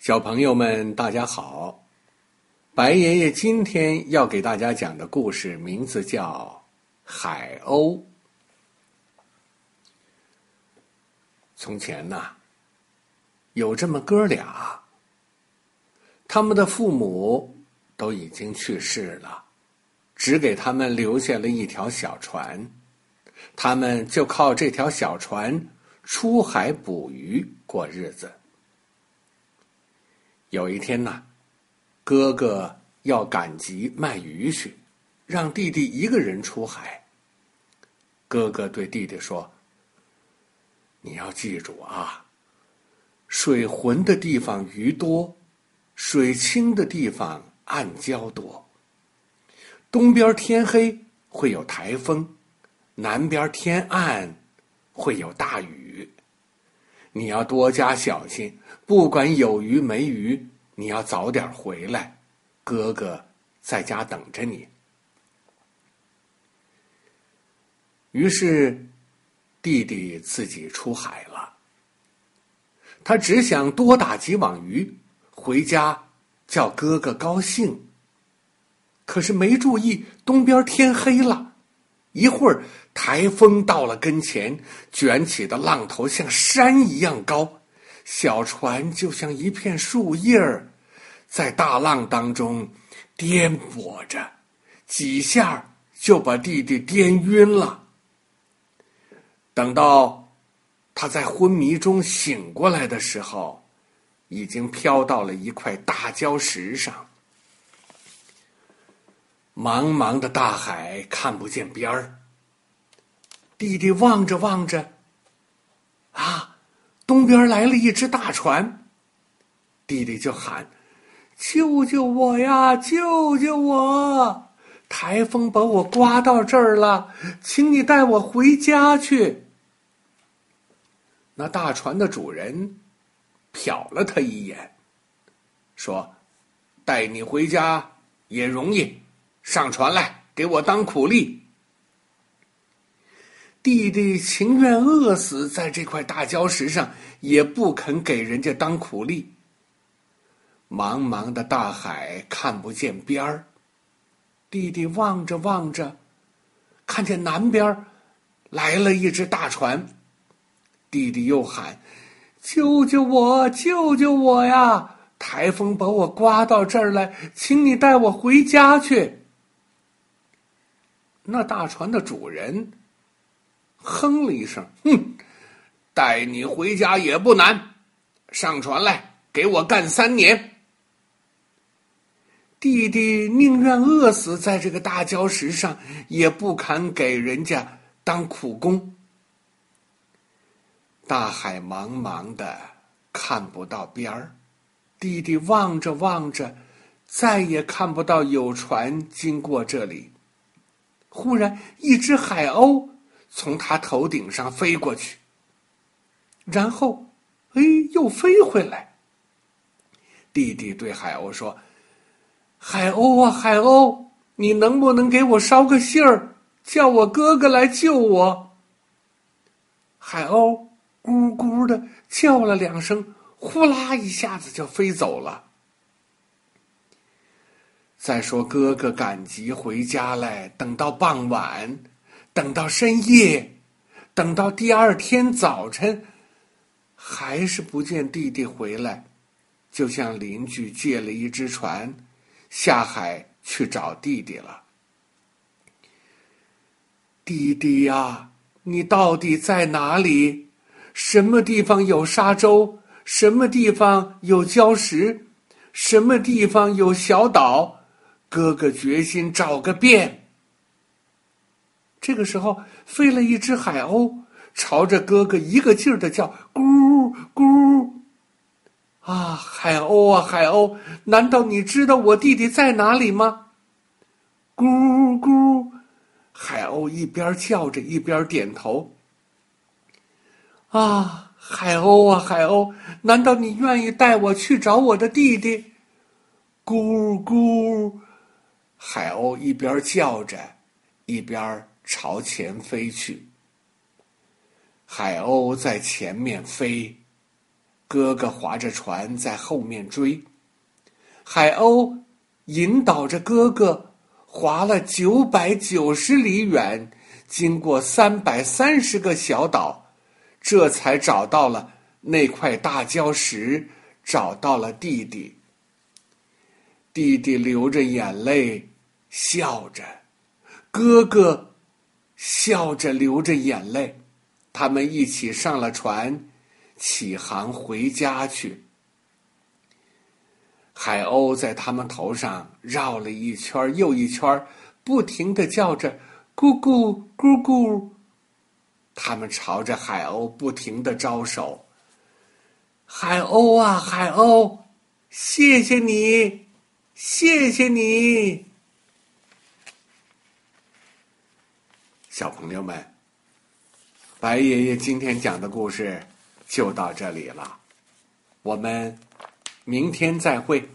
小朋友们，大家好！白爷爷今天要给大家讲的故事名字叫《海鸥》。从前呐，有这么哥俩，他们的父母都已经去世了，只给他们留下了一条小船，他们就靠这条小船出海捕鱼过日子。有一天呐，哥哥要赶集卖鱼去，让弟弟一个人出海。哥哥对弟弟说：“你要记住啊，水浑的地方鱼多，水清的地方暗礁多。东边天黑会有台风，南边天暗会有大雨。你要多加小心。”不管有鱼没鱼，你要早点回来，哥哥在家等着你。于是，弟弟自己出海了。他只想多打几网鱼，回家叫哥哥高兴。可是没注意，东边天黑了，一会儿台风到了跟前，卷起的浪头像山一样高。小船就像一片树叶儿，在大浪当中颠簸着，几下就把弟弟颠晕了。等到他在昏迷中醒过来的时候，已经飘到了一块大礁石上。茫茫的大海看不见边儿，弟弟望着望着，啊！东边来了一只大船，弟弟就喊：“救救我呀！救救我！台风把我刮到这儿了，请你带我回家去。”那大船的主人瞟了他一眼，说：“带你回家也容易，上船来，给我当苦力。”弟弟情愿饿死在这块大礁石上，也不肯给人家当苦力。茫茫的大海看不见边儿，弟弟望着望着，看见南边来了一只大船，弟弟又喊：“救救我！救救我呀！台风把我刮到这儿来，请你带我回家去。”那大船的主人。哼了一声，哼，带你回家也不难，上船来，给我干三年。弟弟宁愿饿死在这个大礁石上，也不肯给人家当苦工。大海茫茫的，看不到边儿，弟弟望着望着，再也看不到有船经过这里。忽然，一只海鸥。从他头顶上飞过去，然后，哎，又飞回来。弟弟对海鸥说：“海鸥啊，海鸥，你能不能给我捎个信儿，叫我哥哥来救我？”海鸥咕咕的叫了两声，呼啦一下子就飞走了。再说哥哥赶集回家来，等到傍晚。等到深夜，等到第二天早晨，还是不见弟弟回来，就向邻居借了一只船，下海去找弟弟了。弟弟呀，你到底在哪里？什么地方有沙洲？什么地方有礁石？什么地方有小岛？哥哥决心找个遍。这个时候，飞了一只海鸥，朝着哥哥一个劲儿的叫：“咕咕！”啊，海鸥啊，海鸥，难道你知道我弟弟在哪里吗？咕咕！海鸥一边叫着，一边点头。啊，海鸥啊，海鸥，难道你愿意带我去找我的弟弟？咕咕！海鸥一边叫着，一边。朝前飞去，海鸥在前面飞，哥哥划着船在后面追。海鸥引导着哥哥划了九百九十里远，经过三百三十个小岛，这才找到了那块大礁石，找到了弟弟。弟弟流着眼泪，笑着；哥哥笑着流着眼泪。他们一起上了船，起航回家去。海鸥在他们头上绕了一圈又一圈，不停的叫着“咕咕咕咕”。他们朝着海鸥不停的招手：“海鸥啊，海鸥，谢谢你！”谢谢你，小朋友们。白爷爷今天讲的故事就到这里了，我们明天再会。